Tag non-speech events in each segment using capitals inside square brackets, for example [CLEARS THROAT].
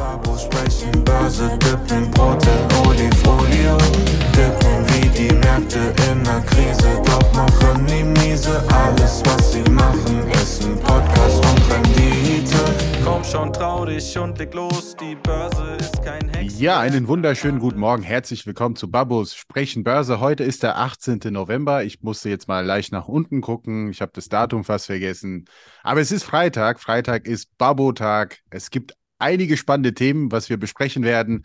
Babos sprechen Börse, dippen Brot in Olifolie. Dippen wie die Märkte in der Krise, doch machen die miese. Alles, was sie machen, ist ein Podcast und Rendite. Komm schon, trau dich und leg los, die Börse ist kein Hex. Ja, einen wunderschönen guten Morgen. Herzlich willkommen zu Babos Sprechen Börse. Heute ist der 18. November. Ich musste jetzt mal leicht nach unten gucken. Ich habe das Datum fast vergessen. Aber es ist Freitag. Freitag ist Babo-Tag. Es gibt einige spannende Themen, was wir besprechen werden.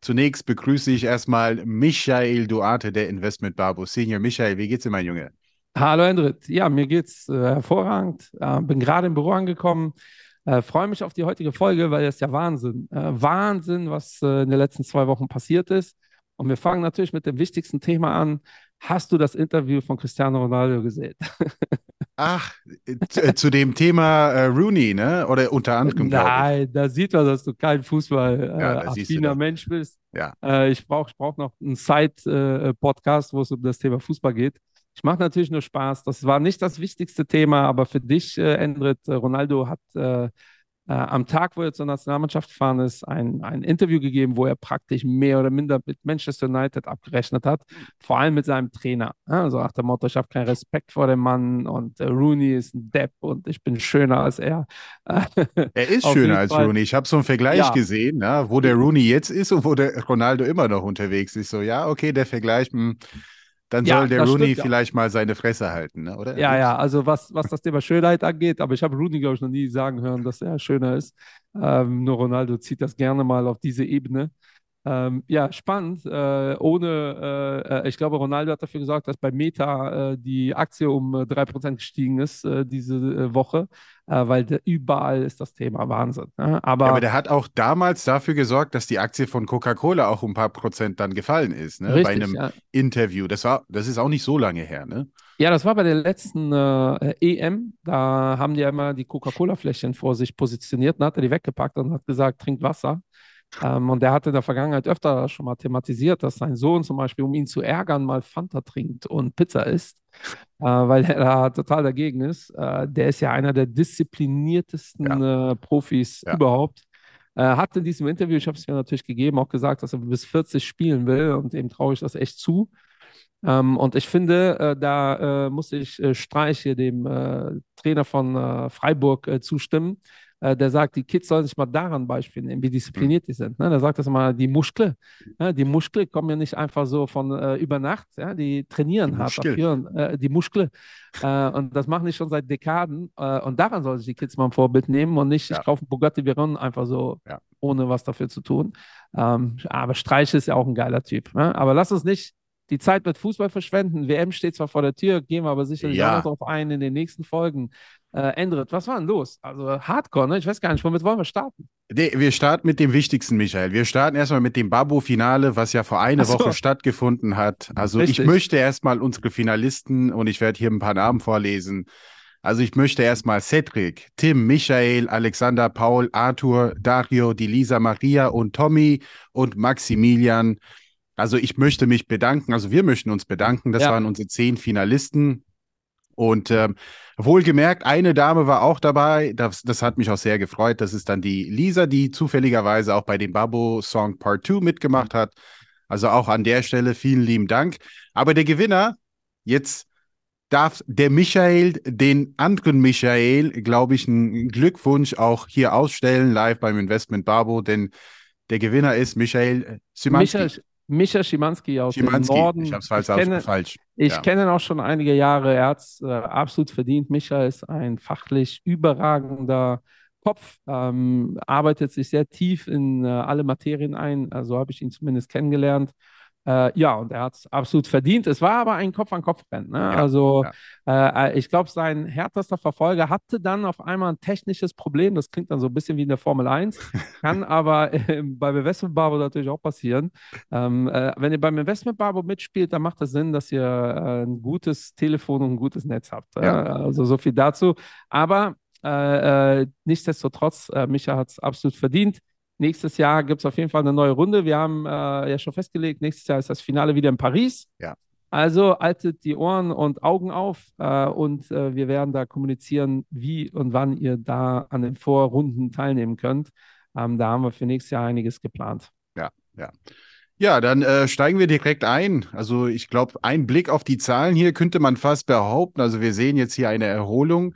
Zunächst begrüße ich erstmal Michael Duarte, der Investment Babo Senior. Michael, wie geht's dir, mein Junge? Hallo Endrit, ja, mir geht's äh, hervorragend. Äh, bin gerade im Büro angekommen. Äh, Freue mich auf die heutige Folge, weil das ist ja Wahnsinn. Äh, Wahnsinn, was äh, in den letzten zwei Wochen passiert ist. Und wir fangen natürlich mit dem wichtigsten Thema an. Hast du das Interview von Cristiano Ronaldo gesehen? [LAUGHS] Ach, zu, äh, zu dem Thema äh, Rooney, ne? Oder unter anderem. Nein, da sieht man, dass du kein Ja, Fußball-affiner das. Mensch bist. Ja. Äh, ich brauche ich brauch noch einen Side-Podcast, wo es um das Thema Fußball geht. Ich mache natürlich nur Spaß. Das war nicht das wichtigste Thema, aber für dich, äh, Endrit, äh, Ronaldo hat äh, am Tag, wo er zur Nationalmannschaft gefahren ist, ein, ein Interview gegeben, wo er praktisch mehr oder minder mit Manchester United abgerechnet hat, vor allem mit seinem Trainer. Also nach dem Motto, ich habe keinen Respekt vor dem Mann und äh, Rooney ist ein Depp und ich bin schöner als er. [LAUGHS] Er ist schöner als. Rooney. Ich habe so einen Vergleich Ja. gesehen, ne? wo der Rooney jetzt ist und wo der Ronaldo immer noch unterwegs ist. So, ja, okay, der Vergleich, hm, dann Ja, soll der Rooney stimmt, ja. vielleicht mal seine Fresse halten, ne? oder? Ja, ja, also was, was das Thema Schönheit angeht, aber ich habe Rooney, glaube ich, noch nie sagen hören, dass er schöner ist. Ähm, nur Ronaldo zieht das gerne mal auf diese Ebene. Ähm, ja, spannend. Äh, ohne, äh, äh, ich glaube, Ronaldo hat dafür gesorgt, dass bei Meta äh, die Aktie um äh, 3% gestiegen ist äh, diese äh, Woche, weil da überall ist das Thema Wahnsinn. Ne? Aber, Ja, aber der hat auch damals dafür gesorgt, dass die Aktie von Coca-Cola auch um ein paar Prozent dann gefallen ist, ne? Bei richtig, einem ja. Interview. Das war, das ist auch nicht so lange her, ne? Ja, das war bei der letzten EM. Da haben die ja immer die Coca-Cola-Fläschchen vor sich positioniert. Dann hat er die weggepackt und hat gesagt, trinkt Wasser. Ähm, und der hatte in der Vergangenheit öfter schon mal thematisiert, dass sein Sohn zum Beispiel, um ihn zu ärgern, mal Fanta trinkt und Pizza isst, äh, weil er da total dagegen ist. Äh, der ist ja einer der diszipliniertesten äh, Profis Ja. überhaupt. Äh, hat in diesem Interview, ich habe es mir natürlich gegeben, auch gesagt, dass er bis 40 spielen will und dem traue ich das echt zu. Ähm, und ich finde, äh, da äh, muss ich äh, Streich hier, dem äh, Trainer von äh, Freiburg, zustimmen. Äh, der sagt, die Kids sollen sich mal daran Beispiel nehmen, wie diszipliniert die sind. Ne? Der sagt das mal, die Muskle. Ja, die Muskle kommen ja nicht einfach so von äh, über Nacht. Ja? Die trainieren Die hart dafür. Und, äh, die Muskle. Äh, und das machen die schon seit Dekaden. Äh, und daran sollen sich die Kids mal ein Vorbild nehmen und nicht, Ja. ich kaufe einen Bugatti Veyron einfach so, Ja. ohne was dafür zu tun. Ähm, aber Streich ist ja auch ein geiler Typ. Ne? Aber lass uns nicht die Zeit mit Fußball verschwenden. WM steht zwar vor der Tür, gehen wir aber sicherlich Ja. auch noch drauf ein in den nächsten Folgen. Äh, Endrit, was war denn los? Also Hardcore, ne? Ich weiß gar nicht, womit wollen wir starten? Nee, wir starten mit dem Wichtigsten, Michael. Wir starten erstmal mit dem Babo-Finale, was ja vor einer so. Woche stattgefunden hat. Also Richtig. ich möchte erstmal unsere Finalisten und ich werde hier ein paar Namen vorlesen. Also ich möchte erstmal Cedric, Tim, Michael, Alexander, Paul, Arthur, Dario, die Lisa Maria und Tommy und Maximilian. Also ich möchte mich bedanken, also wir möchten uns bedanken. Das Ja. waren unsere zehn Finalisten. Und ähm, wohlgemerkt, eine Dame war auch dabei. Das, das hat mich auch sehr gefreut. Das ist dann die Lisa, die zufälligerweise auch bei dem Babo Song Part 2 mitgemacht hat. Also auch an der Stelle vielen lieben Dank. Aber der Gewinner, jetzt darf der Michael den anderen Michael, glaube ich, einen Glückwunsch auch hier ausstellen, live beim Investment Babo, denn der Gewinner ist Michael Szymanski. Micha, Micha Schimanski aus Szymanski. dem Norden. Ich habe es falsch. Ich kenne, falsch. Ich Ja. kenne ihn auch schon einige Jahre. Er hat es äh, absolut verdient. Micha ist ein fachlich überragender Kopf, ähm, arbeitet sich sehr tief in äh, alle Materien ein. Also habe ich ihn zumindest kennengelernt. Äh, ja, und er hat es absolut verdient. Es war aber ein Kopf-an-Kopf-Rennen. Ne? also Äh, ich glaube, sein härtester Verfolger hatte dann auf einmal ein technisches Problem. Das klingt dann so ein bisschen wie in der Formel 1, [LAUGHS] kann aber äh, beim Investment Barbo natürlich auch passieren. Ähm, äh, wenn ihr beim Investment Barbo mitspielt, dann macht es Sinn, dass ihr äh, ein gutes Telefon und ein gutes Netz habt. Ja. Äh, also so viel dazu. Aber äh, nichtsdestotrotz, Micha hat es absolut verdient. Nächstes Jahr gibt es auf jeden Fall eine neue Runde. Wir haben äh, ja schon festgelegt, nächstes Jahr ist das Finale wieder in Paris. Ja. Also haltet die Ohren und Augen auf äh, und äh, wir werden da kommunizieren, wie und wann ihr da an den Vorrunden teilnehmen könnt. Ähm, da haben wir für nächstes Jahr einiges geplant. Ja, ja. Ja, dann äh, steigen wir direkt ein. Also ich glaube, ein Blick auf die Zahlen hier könnte man fast behaupten. Also wir sehen jetzt hier eine Erholung.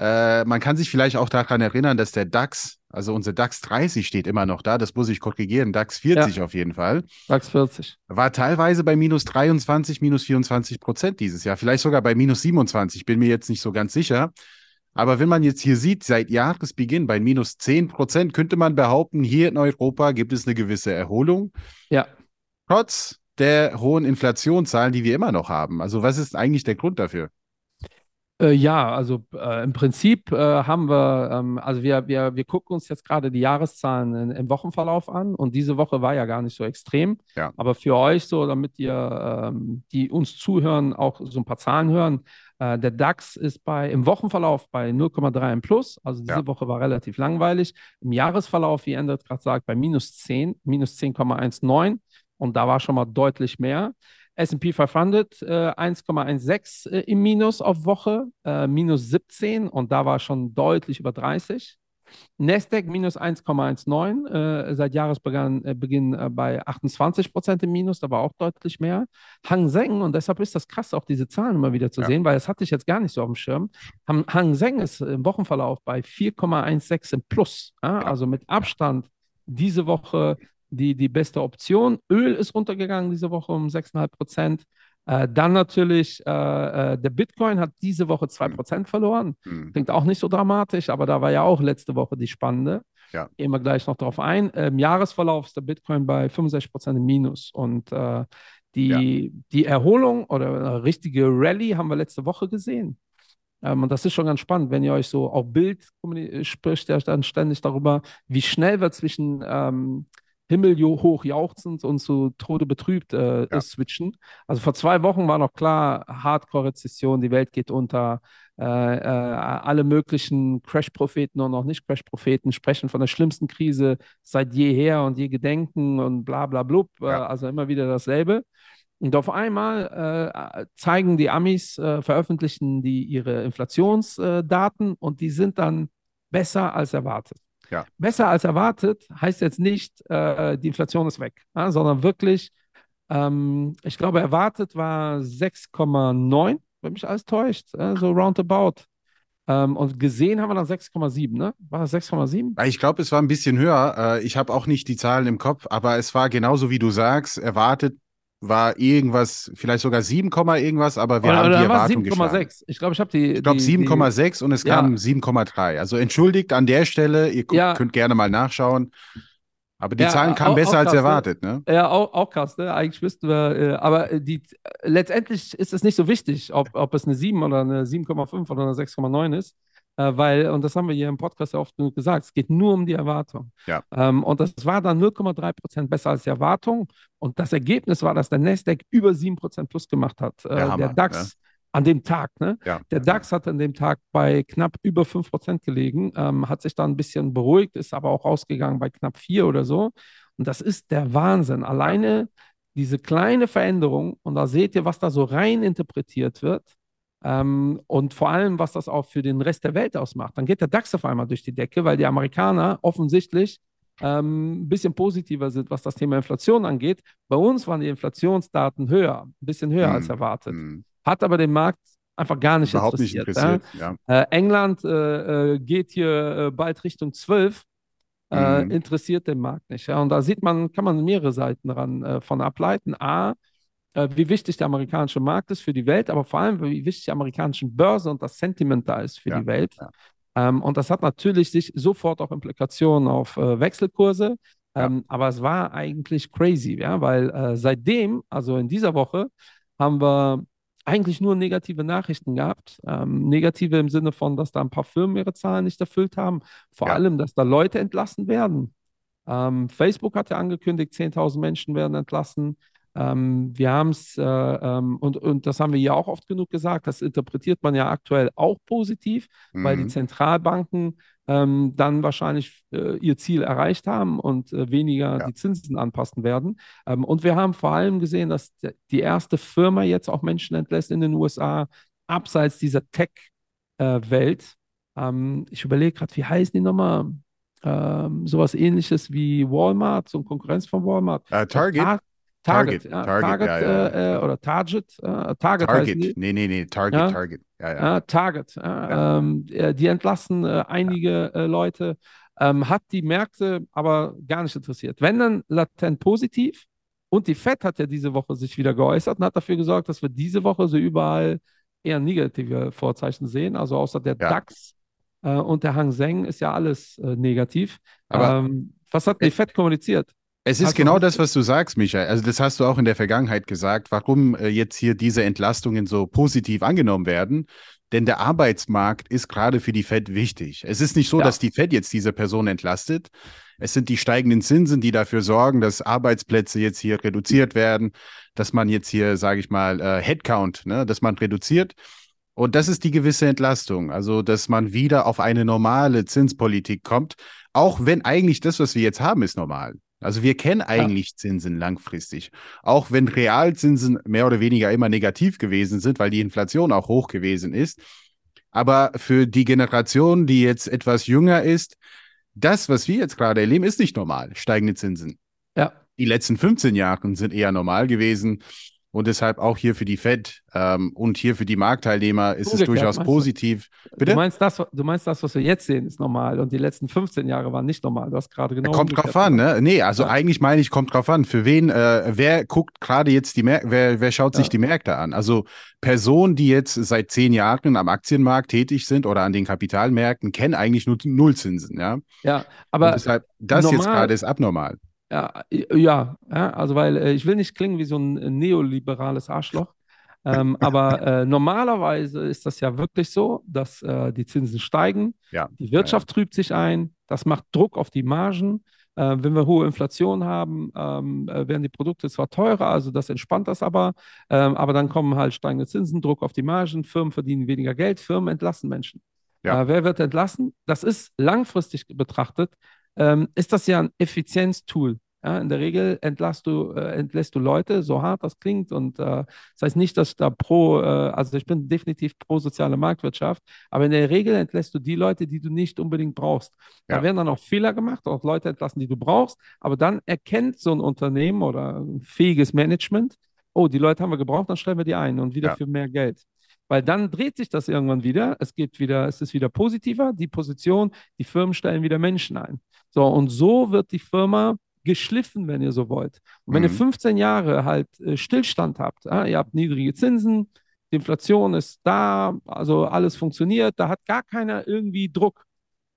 Äh, man kann sich vielleicht auch daran erinnern, dass der DAX, also unser DAX 30 steht immer noch da. Das muss ich korrigieren. DAX 40 ja. auf jeden Fall. DAX 40. War teilweise bei minus 23, minus 24 Prozent dieses Jahr. Vielleicht sogar bei minus 27. Bin mir jetzt nicht so ganz sicher. Aber wenn man jetzt hier sieht, seit Jahresbeginn bei minus 10 Prozent, könnte man behaupten, hier in Europa gibt es eine gewisse Erholung. Ja. Trotz der hohen Inflationszahlen, die wir immer noch haben. Also was ist eigentlich der Grund dafür? Äh, ja, also äh, im Prinzip äh, haben wir, ähm, also wir, wir, wir gucken uns jetzt gerade die Jahreszahlen in, im Wochenverlauf an und diese Woche war ja gar nicht so extrem. Ja. Aber für euch so, damit ihr, ähm, die uns zuhören, auch so ein paar Zahlen hören, äh, der DAX ist bei, im Wochenverlauf bei 0,3 im Plus. Also diese Ja. Woche war relativ langweilig. Im Jahresverlauf, wie Endert gerade sagt, bei minus 10, minus 10,19. Und da war schon mal deutlich mehr. S&P 500 äh, 1,16 äh, im Minus auf Woche, äh, minus 17 und da war schon deutlich über 30. Nasdaq minus 1,19 äh, seit Jahresbeginn äh, Beginn, äh, bei 28 Prozent im Minus, da war auch deutlich mehr. Hang Seng, und deshalb ist das krass, auch diese Zahlen immer wieder zu Ja. sehen, weil das hatte ich jetzt gar nicht so auf dem Schirm. Hang, Seng ist im Wochenverlauf bei 4,16 im Plus, also mit Abstand diese Woche die, die beste Option. Öl ist runtergegangen diese Woche um 6,5 Prozent. Äh, dann natürlich, äh, äh, der Bitcoin hat diese Woche 2 Prozent verloren. Hm. Klingt auch nicht so dramatisch, aber da war ja auch letzte Woche die spannende. Ja. Gehen wir gleich noch drauf ein. Im Jahresverlauf ist der Bitcoin bei 65 Prozent im Minus. Und äh, die, die Erholung oder eine richtige Rallye haben wir letzte Woche gesehen. Ähm, und das ist schon ganz spannend, wenn ihr euch so auf Bild spricht, ja dann ständig darüber, wie schnell wir zwischen ähm, Himmel jo- hoch jauchzend und zu Tode betrübt äh, Ja. switchen. Also vor zwei Wochen war noch klar, Hardcore-Rezession, die Welt geht unter. Äh, äh, alle möglichen Crash-Propheten und auch Nicht-Crash-Propheten sprechen von der schlimmsten Krise seit jeher und je Gedenken und bla bla blub. Äh, Ja. also immer wieder dasselbe. Und auf einmal äh, zeigen die Amis, äh, veröffentlichen die ihre Inflationsdaten und die sind dann besser als erwartet. Ja. Besser als erwartet heißt jetzt nicht, äh, die Inflation ist weg, ja, sondern wirklich, ähm, ich glaube, erwartet war 6,9, wenn mich alles täuscht, äh, so roundabout. Ähm, und gesehen haben wir dann 6,7, ne? War das 6,7? Ich glaube, es war ein bisschen höher. Äh, Ich habe auch nicht die Zahlen im Kopf, aber es war genauso wie du sagst, erwartet war irgendwas, vielleicht sogar 7, Komma irgendwas, aber wir Oder, haben oder die war Erwartung geschlagen. 7,6. Ich glaube, ich habe die. Ich glaube die- die- 7,6 und es Ja. kam 7,3. Also entschuldigt an der Stelle, ihr Ja. könnt gerne mal nachschauen. Aber die Ja, Zahlen kamen auch- besser auch als krass, ne? erwartet, ne? Ja, auch, auch krass, ne? Eigentlich wüssten wir, äh, aber äh, die, letztendlich ist es nicht so wichtig, ob, ob es eine 7 oder eine 7,5 oder eine 6,9 ist, weil, und das haben wir hier im Podcast ja oft genug gesagt, es geht nur um die Erwartung. Ja. Ähm, und das war dann 0,3 Prozent besser als die Erwartung. Und das Ergebnis war, dass der Nasdaq über 7 Prozent plus gemacht hat. Äh, Der Hammer, der DAX an dem Tag, ne? Ja. Der DAX hat an dem Tag bei knapp über 5% gelegen, ähm, hat sich dann ein bisschen beruhigt, ist aber auch rausgegangen bei knapp 4 oder so. Und das ist der Wahnsinn. Alleine diese kleine Veränderung, und da seht ihr, was da so rein interpretiert wird. Ähm, und vor allem, was das auch für den Rest der Welt ausmacht. Dann geht der DAX auf einmal durch die Decke, weil die Amerikaner offensichtlich ähm, ein bisschen positiver sind, was das Thema Inflation angeht. Bei uns waren die Inflationsdaten höher, ein bisschen höher Hm, als erwartet. Hm. Hat aber den Markt einfach gar nicht Überhaupt nicht interessiert. interessiert. Ja? Äh, England äh, äh, geht hier äh, bald Richtung 12, äh, Mhm. interessiert den Markt nicht. Ja? Und da sieht man, kann man mehrere Seiten dran äh, von ableiten. A, wie wichtig der amerikanische Markt ist für die Welt, aber vor allem, wie wichtig die amerikanische Börse und das Sentiment da ist für Ja, die Welt. ja. Ähm, und das hat natürlich sich sofort auch Implikationen auf äh, Wechselkurse. Ja. Ähm, aber es war eigentlich crazy, ja, weil äh, seitdem, also in dieser Woche, haben wir eigentlich nur negative Nachrichten gehabt. Ähm, negative im Sinne von, dass da ein paar Firmen ihre Zahlen nicht erfüllt haben. Vor Ja. allem, dass da Leute entlassen werden. Ähm, Facebook hat ja angekündigt, 10.000 Menschen werden entlassen. Ähm, wir haben es, äh, ähm, und, und das haben wir ja auch oft genug gesagt, das interpretiert man ja aktuell auch positiv, weil die Mhm. Zentralbanken ähm, dann wahrscheinlich äh, ihr Ziel erreicht haben und äh, weniger Ja. die Zinsen anpassen werden. Ähm, und wir haben vor allem gesehen, dass die erste Firma jetzt auch Menschen entlässt in den USA, abseits dieser Tech-Welt. ähm, ich überlege gerade, wie heißen die nochmal? ähm, sowas ähnliches wie Walmart, so eine Konkurrenz von Walmart. Äh, Target? Tar Target, Target, ja, Target, Target, ja, ja. Äh, äh, oder Target, äh, Target, Target. Nee, nee, nee, Target. Target. Ja, ja. Ja, Target. Ähm, äh, die entlassen äh, einige äh, Leute, ähm, hat die Märkte aber gar nicht interessiert. Wenn dann latent positiv und die Fed hat ja diese Woche sich wieder geäußert und hat dafür gesorgt, dass wir diese Woche so überall eher negative Vorzeichen sehen. Also außer der. DAX äh, und der Hang Seng ist ja alles äh, negativ. Aber- ähm, was hat die Fed kommuniziert? Es ist Hast genau das, was du sagst, Michael. Also das hast du auch in der Vergangenheit gesagt, warum äh, jetzt hier diese Entlastungen so positiv angenommen werden. Denn der Arbeitsmarkt ist gerade für die Fed wichtig. Es ist nicht so, Ja. dass die Fed jetzt diese Person entlastet. Es sind die steigenden Zinsen, die dafür sorgen, dass Arbeitsplätze jetzt hier reduziert werden, dass man jetzt hier, sage ich mal, äh, Headcount, ne, dass man reduziert. Und das ist die gewisse Entlastung. Also, dass man wieder auf eine normale Zinspolitik kommt, auch wenn eigentlich das, was wir jetzt haben, ist normal. Also wir kennen eigentlich Zinsen langfristig. Auch wenn Realzinsen mehr oder weniger immer negativ gewesen sind, weil die Inflation auch hoch gewesen ist. Aber für die Generation, die jetzt etwas jünger ist, das, was wir jetzt gerade erleben, ist nicht normal. Steigende Zinsen. Ja, Die letzten 15 Jahre sind eher normal gewesen. Und deshalb auch hier für die Fed ähm, und hier für die Marktteilnehmer ist es Umgekehrt, durchaus meinst du? positiv. du Bitte? meinst, das, du meinst das, was wir jetzt sehen, ist normal und die letzten 15 Jahre waren nicht normal. Du hast gerade genau Kommt drauf an, ne? Nee, also Ja. eigentlich meine ich, kommt drauf an. Für wen, äh, wer guckt gerade jetzt die Märkte, wer, wer schaut sich Ja. die Märkte an? Also Personen, die jetzt seit zehn Jahren am Aktienmarkt tätig sind oder an den Kapitalmärkten, kennen eigentlich nur Nullzinsen, ja. Ja, Und aber deshalb, das jetzt normal- gerade ist abnormal. Ja, ja, ja, also weil äh, ich will nicht klingen wie so ein äh, neoliberales Arschloch, ähm, [LAUGHS] aber äh, normalerweise ist das ja wirklich so, dass äh, die Zinsen steigen, Ja. die Wirtschaft trübt sich ein, das macht Druck auf die Margen. Äh, wenn wir hohe Inflation haben, ähm, äh, werden die Produkte zwar teurer, also das entspannt das aber, ähm, aber dann kommen halt steigende Zinsen, Druck auf die Margen, Firmen verdienen weniger Geld, Firmen entlassen Menschen. Ja. Wer wird entlassen? Das ist langfristig betrachtet ähm, ist das ja ein Effizienztool. Ja, in der Regel entlässt du, äh, entlässt du Leute, so hart das klingt. Und äh, das heißt nicht, dass ich da pro, äh, also ich bin definitiv pro soziale Marktwirtschaft, aber in der Regel entlässt du die Leute, die du nicht unbedingt brauchst. Da Ja. werden dann auch Fehler gemacht, auch Leute entlassen, die du brauchst, aber dann erkennt so ein Unternehmen oder ein fähiges Management, oh, die Leute haben wir gebraucht, dann stellen wir die ein und wieder Ja. für mehr Geld. Weil dann dreht sich das irgendwann wieder. Es geht wieder, es ist wieder positiver, die Position, die Firmen stellen wieder Menschen ein. So, und so wird die Firma geschliffen, wenn ihr so wollt. Und wenn ihr Mhm. 15 Jahre halt äh, Stillstand habt, ja, ihr habt niedrige Zinsen, die Inflation ist da, also alles funktioniert, da hat gar keiner irgendwie Druck,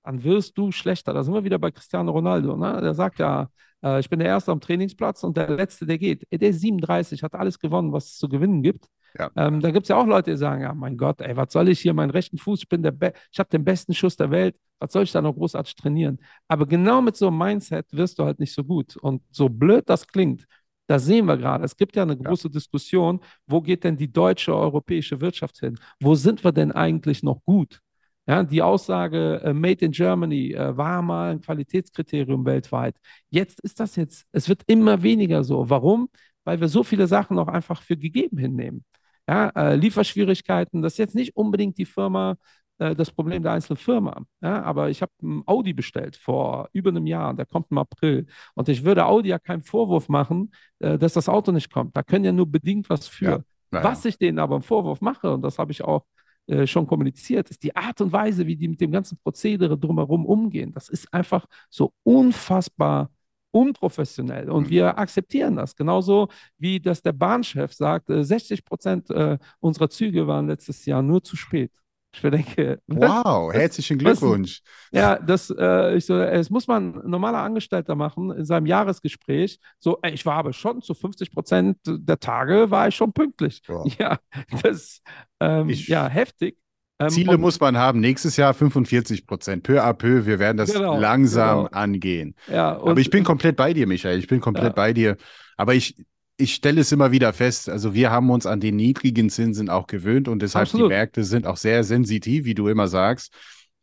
dann wirst du schlechter. Da sind wir wieder bei Cristiano Ronaldo. Ne? Der sagt ja, äh, ich bin der Erste am Trainingsplatz und der Letzte, der geht. Der ist 37, hat alles gewonnen, was es zu gewinnen gibt. Ja. Ähm, da gibt es ja auch Leute, die sagen, ja, mein Gott, ey, was soll ich hier, meinen rechten Fuß, ich bin der Be ich habe den besten Schuss der Welt, was soll ich da noch großartig trainieren? Aber genau mit so einem Mindset wirst du halt nicht so gut. Und so blöd das klingt, da sehen wir gerade. Es gibt ja eine große Diskussion, wo geht denn die deutsche, europäische Wirtschaft hin? Wo sind wir denn eigentlich noch gut? Ja, die Aussage äh, Made in Germany äh, war mal ein Qualitätskriterium weltweit. Jetzt ist das jetzt, es wird immer weniger so. Warum? Weil wir so viele Sachen auch einfach für gegeben hinnehmen. Ja, äh, Lieferschwierigkeiten, das ist jetzt nicht unbedingt die Firma, äh, das Problem der einzelnen Firma. Ja, aber ich habe ein Audi bestellt vor über einem Jahr, der kommt im April. Und ich würde Audi ja keinen Vorwurf machen, äh, dass das Auto nicht kommt. Da können ja nur bedingt was für. Ja, naja. Was ich denen aber einen Vorwurf mache, und das habe ich auch äh, schon kommuniziert, ist die Art und Weise, wie die mit dem ganzen Prozedere drumherum umgehen. Das ist einfach so unfassbar unprofessionell und Mhm. wir akzeptieren das. Genauso wie das der Bahnchef sagt, äh, 60 Prozent äh, unserer Züge waren letztes Jahr nur zu spät. Ich denke, [LAUGHS] Wow, herzlichen Glückwunsch. ja, das, äh, ich so, es muss man normaler Angestellter machen in seinem Jahresgespräch. So, ich war aber schon zu 50 Prozent der Tage war ich schon pünktlich. Ja. [LAUGHS] Ja, das, ähm, Ich- ja, heftig. Ähm, Ziele muss man haben. Nächstes Jahr 45 Prozent. Peu à peu. Wir werden das Genau, langsam genau. angehen. ja, Aber ich bin komplett bei dir, Michael. Ich bin komplett Ja. bei dir. Aber ich, ich stelle es immer wieder fest. Also wir haben uns an den niedrigen Zinsen auch gewöhnt und deshalb Absolut. die Märkte sind auch sehr sensitiv, wie du immer sagst,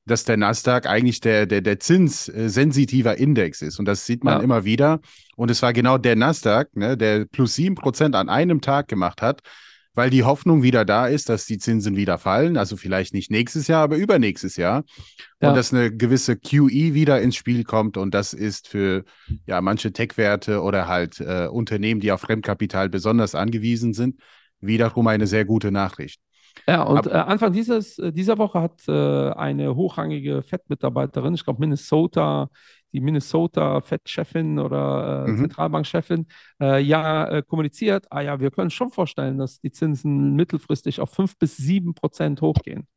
dass der Nasdaq eigentlich der, der, der zinssensitiver Index ist. Und das sieht man Ja. immer wieder. Und es war genau der Nasdaq, ne, der plus sieben Prozent an einem Tag gemacht hat, weil die Hoffnung wieder da ist, dass die Zinsen wieder fallen. Also vielleicht nicht nächstes Jahr, aber übernächstes Jahr. Ja. Und dass eine gewisse QE wieder ins Spiel kommt. Und das ist für ja, manche Tech-Werte oder halt äh, Unternehmen, die auf Fremdkapital besonders angewiesen sind, wiederum eine sehr gute Nachricht. Ja, und äh, Anfang dieses, äh, dieser Woche hat äh, eine hochrangige FED-Mitarbeiterin, ich glaube Minnesota, die Minnesota FED-Chefin oder äh, mhm. Zentralbankchefin, äh, ja äh, kommuniziert, ah ja, wir können schon vorstellen, dass die Zinsen mittelfristig auf 5 bis 7 Prozent hochgehen.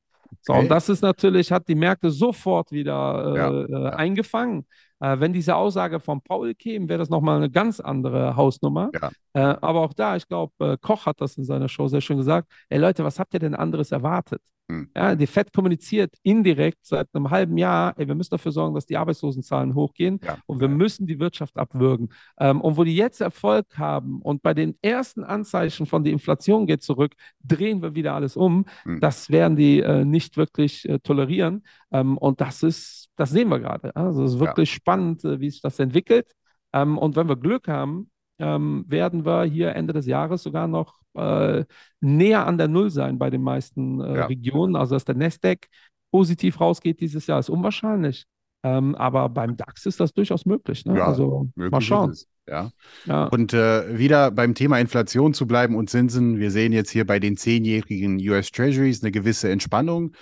So, okay. und das ist natürlich, hat die Märkte sofort wieder ja, ja. eingefangen. Äh, wenn diese Aussage von Paul käme, wäre das nochmal eine ganz andere Hausnummer. Ja. Äh, aber auch da, ich glaube, äh, Koch hat das in seiner Show sehr schön gesagt. Ey Leute, was habt ihr denn anderes erwartet? Hm. Ja, die FED kommuniziert indirekt seit einem halben Jahr, ey, wir müssen dafür sorgen, dass die Arbeitslosenzahlen hochgehen ja. und wir müssen die Wirtschaft abwürgen. Ähm, und wo die jetzt Erfolg haben und bei den ersten Anzeichen von der Inflation geht zurück, drehen wir wieder alles um. Hm. Das werden die äh, nicht wirklich äh, tolerieren. Ähm, und das ist, das sehen wir gerade. Also es ist wirklich ja. spannend, äh, wie sich das entwickelt. Ähm, und wenn wir Glück haben, ähm, werden wir hier Ende des Jahres sogar noch äh, näher an der Null sein bei den meisten äh, ja. Regionen. Also dass der Nasdaq positiv rausgeht dieses Jahr, ist unwahrscheinlich. Ähm, aber beim DAX ist das durchaus möglich. Ne? Ja, also mal schauen. Ja. ja. Und äh, wieder beim Thema Inflation zu bleiben und Zinsen. Wir sehen jetzt hier bei den zehnjährigen US Treasuries eine gewisse Entspannung.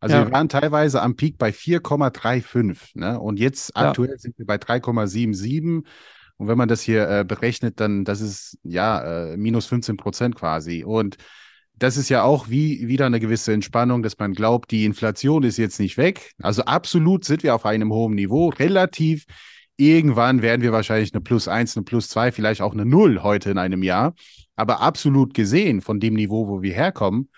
Also ja. wir waren teilweise am Peak bei 4,35. Ne? Und jetzt aktuell sind wir bei 3,77. Und wenn man das hier äh, berechnet, dann das ist ja äh, minus 15 Prozent quasi. Und das ist ja auch wie wieder eine gewisse Entspannung, dass man glaubt, die Inflation ist jetzt nicht weg. Also absolut sind wir auf einem hohen Niveau. Relativ irgendwann werden wir wahrscheinlich eine Plus 1, eine Plus 2, vielleicht auch eine Null heute in einem Jahr. Aber absolut gesehen von dem Niveau, wo wir herkommen,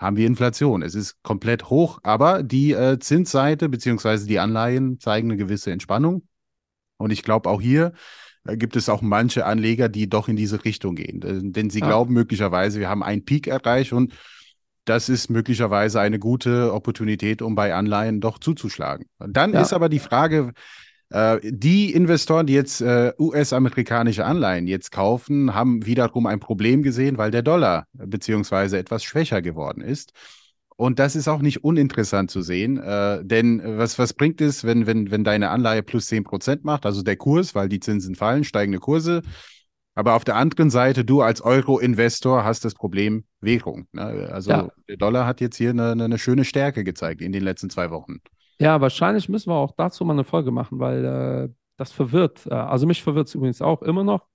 haben wir Inflation. Es ist komplett hoch, aber die äh, Zinsseite bzw. die Anleihen zeigen eine gewisse Entspannung. Und ich glaube auch hier gibt es auch manche Anleger, die doch in diese Richtung gehen. Denn sie ja. glauben möglicherweise, wir haben einen Peak erreicht und das ist möglicherweise eine gute Opportunität, um bei Anleihen doch zuzuschlagen. Dann ja. ist aber die Frage, äh, die Investoren, die jetzt äh, US-amerikanische Anleihen jetzt kaufen, haben wiederum ein Problem gesehen, weil der Dollar beziehungsweise etwas schwächer geworden ist. Und das ist auch nicht uninteressant zu sehen, äh, denn was, was bringt es, wenn, wenn, wenn deine Anleihe plus 10% macht, also der Kurs, weil die Zinsen fallen, steigende Kurse. Aber auf der anderen Seite, du als Euro-Investor hast das Problem Währung. Ne? Also ja. der Dollar hat jetzt hier eine, eine, schöne Stärke gezeigt in den letzten zwei Wochen. Ja, wahrscheinlich müssen wir auch dazu mal eine Folge machen, weil äh, das verwirrt. Äh, also mich verwirrt es übrigens auch immer noch,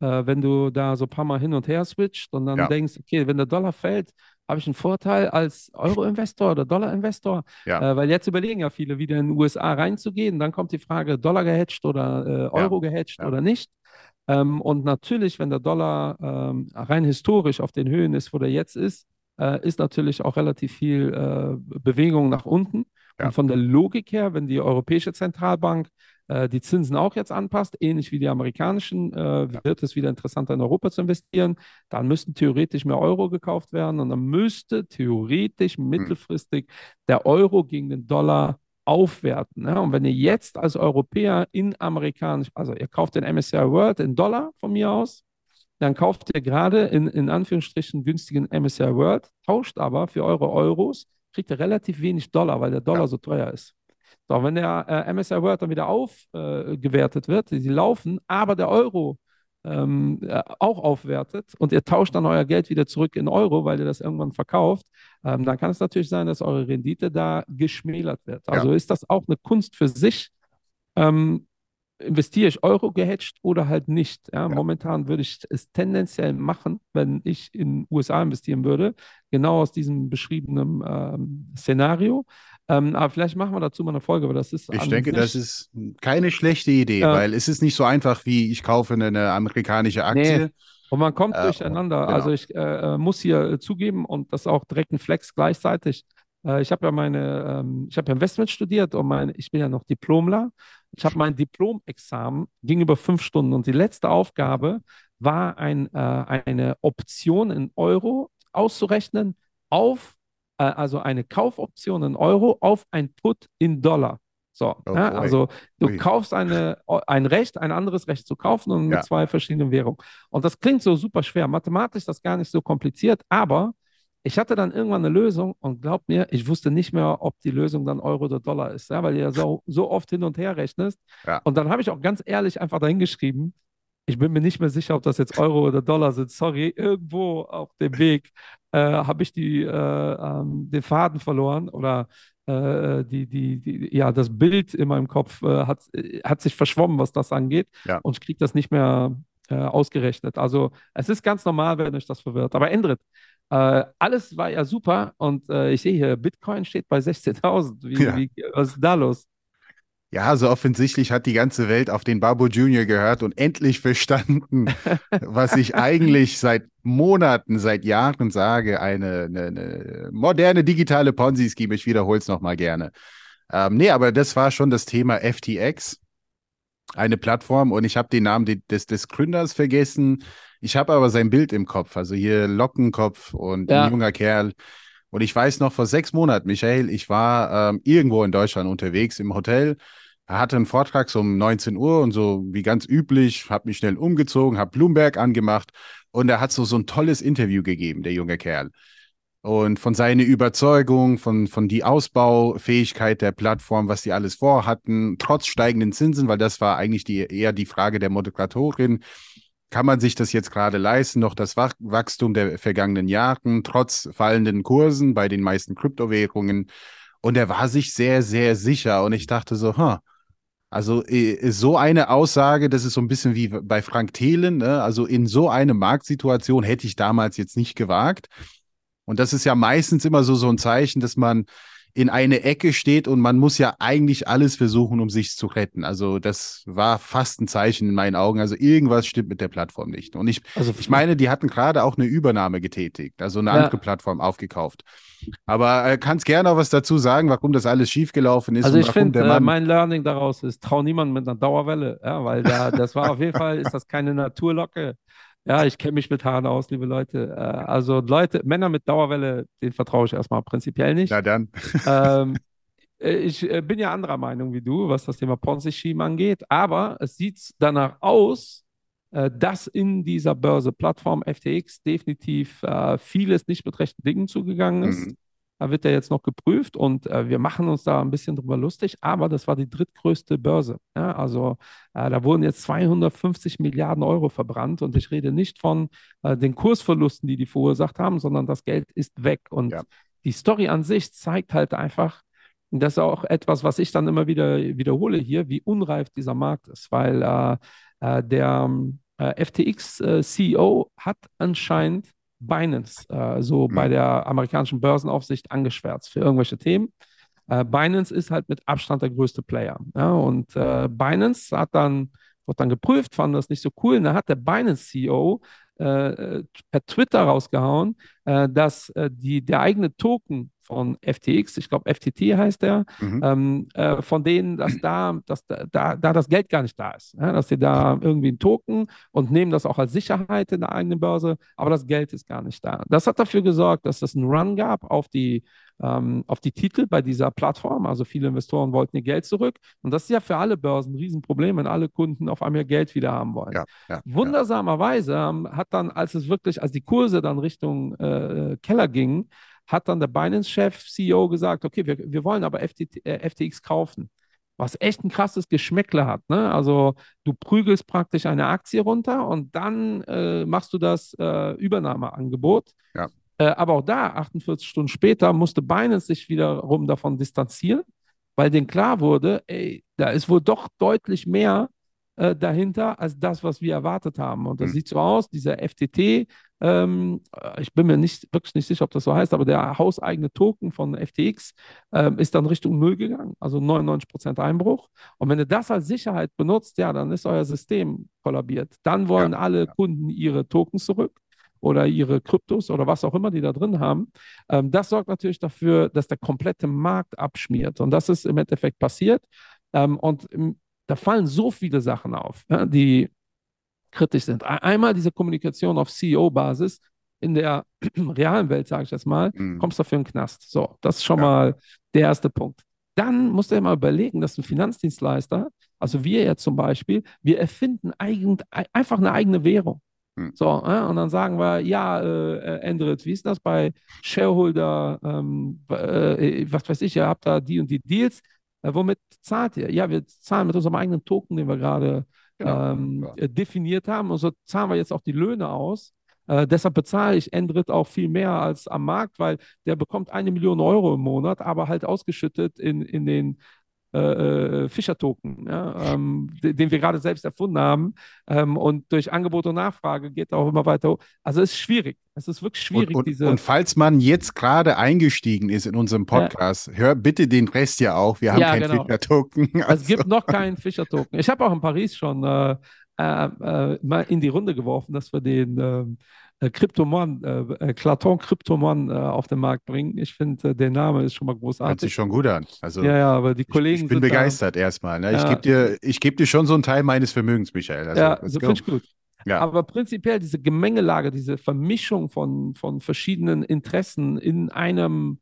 äh, wenn du da so ein paar Mal hin und her switcht und dann ja. denkst, okay, wenn der Dollar fällt, habe ich einen Vorteil als Euro-Investor oder Dollar-Investor? Ja. Äh, weil jetzt überlegen ja viele, wieder in den USA reinzugehen. Dann kommt die Frage, Dollar gehatcht oder äh, Euro ja. gehatcht ja. oder nicht. Ähm, und natürlich, wenn der Dollar ähm, rein historisch auf den Höhen ist, wo der jetzt ist, äh, ist natürlich auch relativ viel äh, Bewegung nach unten. Und von der Logik her, wenn die Europäische Zentralbank äh, die Zinsen auch jetzt anpasst, ähnlich wie die amerikanischen, äh, wird es wieder interessanter in Europa zu investieren. Dann müssten theoretisch mehr Euro gekauft werden und dann müsste theoretisch hm. mittelfristig der Euro gegen den Dollar aufwerten. Ne? Und wenn ihr jetzt als Europäer in amerikanisch, also ihr kauft den MSCI World in Dollar von mir aus, dann kauft ihr gerade in, in Anführungsstrichen günstigen MSCI World, tauscht aber für eure Euros, kriegt ihr relativ wenig Dollar, weil der Dollar ja. so teuer ist. So, wenn der äh, MSR Word dann wieder aufgewertet äh, wird, sie laufen, aber der Euro ähm, äh, auch aufwertet und ihr tauscht dann euer Geld wieder zurück in Euro, weil ihr das irgendwann verkauft, ähm, dann kann es natürlich sein, dass eure Rendite da geschmälert wird. Also ja. ist das auch eine Kunst für sich. Ähm, investiere ich Euro gehatcht oder halt nicht. Ja, ja. Momentan würde ich es tendenziell machen, wenn ich in USA investieren würde, genau aus diesem beschriebenen ähm, Szenario. Ähm, aber vielleicht machen wir dazu mal eine Folge, aber das ist. Ich denke, das ist keine schlechte Idee, ja. weil es ist nicht so einfach wie ich kaufe eine amerikanische Aktie. Nee. Und man kommt äh, durcheinander. Genau. Also ich äh, äh muss hier äh, zugeben und das auch direkt ein Flex gleichzeitig. Äh, ich habe ja meine, ähm, ich habe ja Investment studiert und mein, ich bin ja noch Diplomler. Ich habe mein Diplomexamen ging über fünf Stunden und die letzte Aufgabe war ein, äh, eine Option in Euro auszurechnen auf äh, also eine Kaufoption in Euro auf ein Put in Dollar. So, Oh ja, also du Ui. kaufst eine, ein Recht, ein anderes Recht zu kaufen und mit Ja. zwei verschiedenen Währungen. Und das klingt so super schwer. Mathematisch ist das gar nicht so kompliziert, aber ich hatte dann irgendwann eine Lösung und glaub mir, ich wusste nicht mehr, ob die Lösung dann Euro oder Dollar ist, ja, weil du ja so, so oft hin und her rechnest. Ja. Und dann habe ich auch ganz ehrlich einfach dahingeschrieben, ich bin mir nicht mehr sicher, ob das jetzt Euro oder Dollar sind. Sorry, irgendwo auf dem Weg äh, habe ich die, äh, ähm, den Faden verloren oder äh, die, die, die, ja, das Bild in meinem Kopf äh, hat, äh, hat sich verschwommen, was das angeht. Ja. Und ich kriege das nicht mehr äh, ausgerechnet. Also es ist ganz normal, wenn euch das verwirrt. Aber Endrit, äh, alles war ja super und äh, ich sehe hier, Bitcoin steht bei 16.000. Wie, Ja. wie, was ist da los? Ja, also offensichtlich hat die ganze Welt auf den Babu Junior gehört und endlich verstanden, [LAUGHS] was ich eigentlich seit Monaten, seit Jahren sage, eine, eine, eine moderne digitale Ponzi-Scheme. Ich wiederhole es nochmal gerne. Ähm, nee, aber das war schon das Thema FTX, eine Plattform und ich habe den Namen de- des, des Gründers vergessen. Ich habe aber sein Bild im Kopf, also hier Lockenkopf und Ja. ein junger Kerl. Und ich weiß noch vor sechs Monaten, Michael, ich war ähm, irgendwo in Deutschland unterwegs im Hotel. Er hatte einen Vortrag so um 19 Uhr und so wie ganz üblich, habe mich schnell umgezogen, habe Bloomberg angemacht und er hat so, so ein tolles Interview gegeben, der junge Kerl. Und von seiner Überzeugung, von, von die Ausbaufähigkeit der Plattform, was die alles vorhatten, trotz steigenden Zinsen, weil das war eigentlich die, eher die Frage der Moderatorin. Kann man sich das jetzt gerade leisten, noch das Wach Wachstum der vergangenen Jahren, trotz fallenden Kursen bei den meisten Kryptowährungen? Und er war sich sehr, sehr sicher. Und ich dachte so, huh, also äh, so eine Aussage, das ist so ein bisschen wie bei Frank Thelen, ne? also in so eine Marktsituation hätte ich damals jetzt nicht gewagt. Und das ist ja meistens immer so, so ein Zeichen, dass man in eine Ecke steht und man muss ja eigentlich alles versuchen, um sich zu retten. Also das war fast ein Zeichen in meinen Augen. Also irgendwas stimmt mit der Plattform nicht. Und ich, Also ich meine, die hatten gerade auch eine Übernahme getätigt, also eine Ja. andere Plattform aufgekauft. Aber äh, kannst gerne auch was dazu sagen, warum das alles schiefgelaufen ist Also ich finde, äh, mein Learning daraus ist, trau niemanden mit einer Dauerwelle, ja, weil da, das war auf jeden Fall, ist das keine Naturlocke. Ja, ich kenne mich mit Haaren aus, liebe Leute. Äh, also Leute, Männer mit Dauerwelle, denen vertraue ich erstmal prinzipiell nicht. Na dann. [LAUGHS] ähm, äh, ich äh, bin ja anderer Meinung wie du, was das Thema Ponzi-Scheme angeht, aber es sieht danach aus, dass in dieser Börse-Plattform FTX definitiv äh, vieles nicht mit rechten Dingen zugegangen ist. Mhm. Da wird ja jetzt noch geprüft und äh, wir machen uns da ein bisschen drüber lustig, aber das war die drittgrößte Börse. Ja? Also äh, da wurden jetzt 250 Milliarden Euro verbrannt und ich rede nicht von äh, den Kursverlusten, die die verursacht haben, sondern das Geld ist weg. Und Ja. die Story an sich zeigt halt einfach, und das ist auch etwas, was ich dann immer wieder wiederhole hier, wie unreif dieser Markt ist, weil äh, äh, der äh, FTX-CEO hat anscheinend Binance äh, so Mhm. bei der amerikanischen Börsenaufsicht angeschwärzt für irgendwelche Themen. Äh, Binance ist halt mit Abstand der größte Player. Ja, und äh, Binance hat dann, wurde dann geprüft, fand das nicht so cool. Und da hat der Binance-CEO äh, per Twitter rausgehauen, äh, dass äh, die, der eigene Token von FTX, ich glaube FTT heißt der, Mhm. ähm, äh, von denen, dass da, dass da, da, da das Geld gar nicht da ist. Ja? Dass sie da irgendwie einen Token und nehmen das auch als Sicherheit in der eigenen Börse, aber das Geld ist gar nicht da. Das hat dafür gesorgt, dass es einen Run gab auf die, ähm, auf die Titel bei dieser Plattform. Also viele Investoren wollten ihr Geld zurück. Und das ist ja für alle Börsen ein Riesenproblem, wenn alle Kunden auf einmal ihr Geld wieder haben wollen. Ja, ja, ja. Wundersamerweise ähm, hat dann, als es wirklich, als die Kurse dann Richtung äh, Keller gingen, hat dann der Binance-Chef, CEO gesagt, okay, wir, wir wollen aber FTT, äh, FTX kaufen. Was echt ein krasses Geschmäckle hat. Ne? Also du prügelst praktisch eine Aktie runter und dann äh, machst du das äh, Übernahmeangebot. Ja. Äh, aber auch da, 48 Stunden später, musste Binance sich wiederum davon distanzieren, weil denen klar wurde, ey, da ist wohl doch deutlich mehr äh, dahinter als das, was wir erwartet haben. Und das Mhm. sieht so aus, dieser FTT, ähm, äh, ich bin mir nicht, wirklich nicht sicher, ob das so heißt, aber der hauseigene Token von FTX ähm, ist dann Richtung Null gegangen, also 99% Einbruch. Und wenn ihr das als Sicherheit benutzt, ja, dann ist euer System kollabiert. Dann wollen Ja, alle. Kunden ihre Tokens zurück oder ihre Kryptos oder was auch immer die da drin haben. Ähm, das sorgt natürlich dafür, dass der komplette Markt abschmiert. Und das ist im Endeffekt passiert. Ähm, und im, da fallen so viele Sachen auf, ja, die kritisch sind. Ein- Einmal diese Kommunikation auf CEO-Basis. In der [CLEARS THROAT] realen Welt, sage ich jetzt mal, Mhm. kommst du dafür in den Knast. So, das ist schon Ja. mal der erste Punkt. dann musst du ja mal überlegen, dass ein Finanzdienstleister, also wir jetzt zum Beispiel, wir erfinden eigen, einfach eine eigene Währung. Hm. So, äh, und dann sagen wir, ja, äh, äh Endrit, wie ist das bei Shareholder, ähm, äh, was weiß ich, ihr habt da die und die Deals, äh, womit zahlt ihr? Ja, wir zahlen mit unserem eigenen Token, den wir gerade genau. ähm, ja. definiert haben, und so zahlen wir jetzt auch die Löhne aus. Äh, deshalb bezahle ich Endrit auch viel mehr als am Markt, weil der bekommt eine Million Euro im Monat, aber halt ausgeschüttet in, in den äh, äh, Fischer-Token, ja, ähm, den wir gerade selbst erfunden haben. Ähm, und durch Angebot und Nachfrage geht er auch immer weiter hoch. Also es ist schwierig. Es ist wirklich schwierig. Und, und, diese und falls man jetzt gerade eingestiegen ist in unserem Podcast, ja. hör bitte den Rest ja auch. Wir haben ja, keinen genau. Fischer-Token. [LAUGHS] Also. Es gibt noch keinen Fischer-Token. Ich habe auch in Paris schon äh, äh, äh, mal in die Runde geworfen, dass wir den ähm, äh, Kryptomon, äh, Klaton Kryptomon äh, auf den Markt bringen. Ich finde, äh, der Name ist schon mal großartig. Hört sich schon gut an. Also, ja, ja, aber die Kollegen. Ich, ich bin begeistert da, erstmal. Ne? Ja, ich gebe dir, geb dir schon so einen Teil meines Vermögens, Michael. Also, ja, so finde ich gut. Ja. Aber prinzipiell diese Gemengelage, diese Vermischung von, von verschiedenen Interessen in einem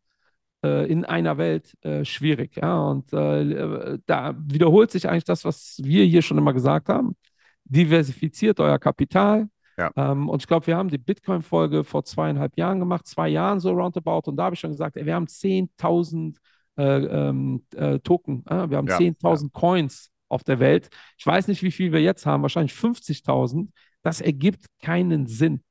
äh, in einer Welt äh, schwierig. Ja? Und äh, da wiederholt sich eigentlich das, was wir hier schon immer gesagt haben. Diversifiziert euer Kapital, ja. Ähm, und ich glaube, wir haben die Bitcoin-Folge vor zweieinhalb Jahren gemacht, zwei Jahren so roundabout. Und da habe ich schon gesagt, ey, wir haben 10.000 äh, ähm, äh, Token, äh? wir haben ja, 10.000 ja. Coins auf der Welt. Ich weiß nicht, wie viel wir jetzt haben, wahrscheinlich 50.000. Das ergibt keinen Sinn.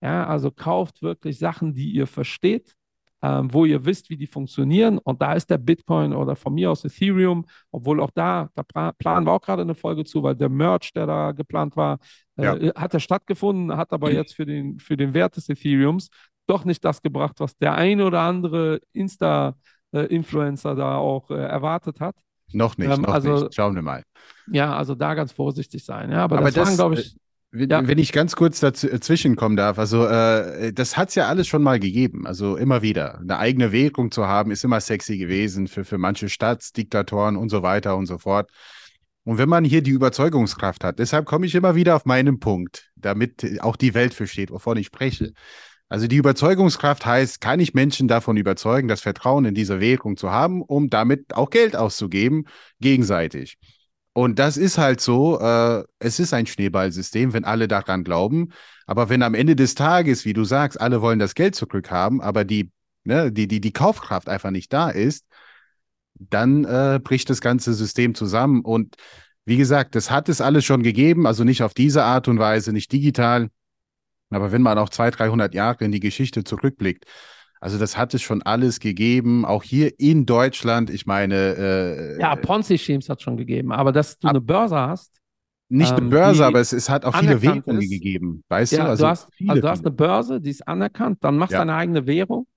Ja, also kauft wirklich Sachen, die ihr versteht ähm, wo ihr wisst, wie die funktionieren. Und da ist der Bitcoin oder von mir aus Ethereum, obwohl auch da, da planen wir auch gerade eine Folge zu, weil der Merch, der da geplant war, äh, ja. hat er stattgefunden, hat aber jetzt für den, für den Wert des Ethereums doch nicht das gebracht, was der eine oder andere Insta-Influencer da auch äh, erwartet hat. Noch nicht, ähm, noch also, nicht. Schauen wir mal. Ja, also da ganz vorsichtig sein. Ja, aber, aber das, das glaube ich, wenn, ja. wenn, ich ganz kurz dazwischen kommen darf, also äh, das hat es ja alles schon mal gegeben, also immer wieder. Eine eigene Währung zu haben, ist immer sexy gewesen für, für manche Staatsdiktatoren und so weiter und so fort. Und wenn man hier die Überzeugungskraft hat, deshalb komme ich immer wieder auf meinen Punkt, damit auch die Welt versteht, wovon ich spreche. Also die Überzeugungskraft heißt, kann ich Menschen davon überzeugen, das Vertrauen in diese Währung zu haben, um damit auch Geld auszugeben, gegenseitig. Und das ist halt so, äh, es ist ein Schneeballsystem, wenn alle daran glauben. Aber wenn am Ende des Tages, wie du sagst, alle wollen das Geld zurückhaben, aber die, ne, die, die, die Kaufkraft einfach nicht da ist, dann äh, bricht das ganze System zusammen. Und wie gesagt, das hat es alles schon gegeben, also nicht auf diese Art und Weise, nicht digital. Aber wenn man auch 200, 300 Jahre in die Geschichte zurückblickt, also das hat es schon alles gegeben, auch hier in Deutschland. Ich meine. Äh, ja, Ponzi-Schemes hat es schon gegeben, aber dass du ab, eine Börse hast. Nicht eine ähm, Börse, aber es, es hat auch viele Währungen ist. gegeben, weißt ja, du? Also, du hast, viele, also du hast eine Börse, die ist anerkannt, dann machst du ja. deine eigene Währung.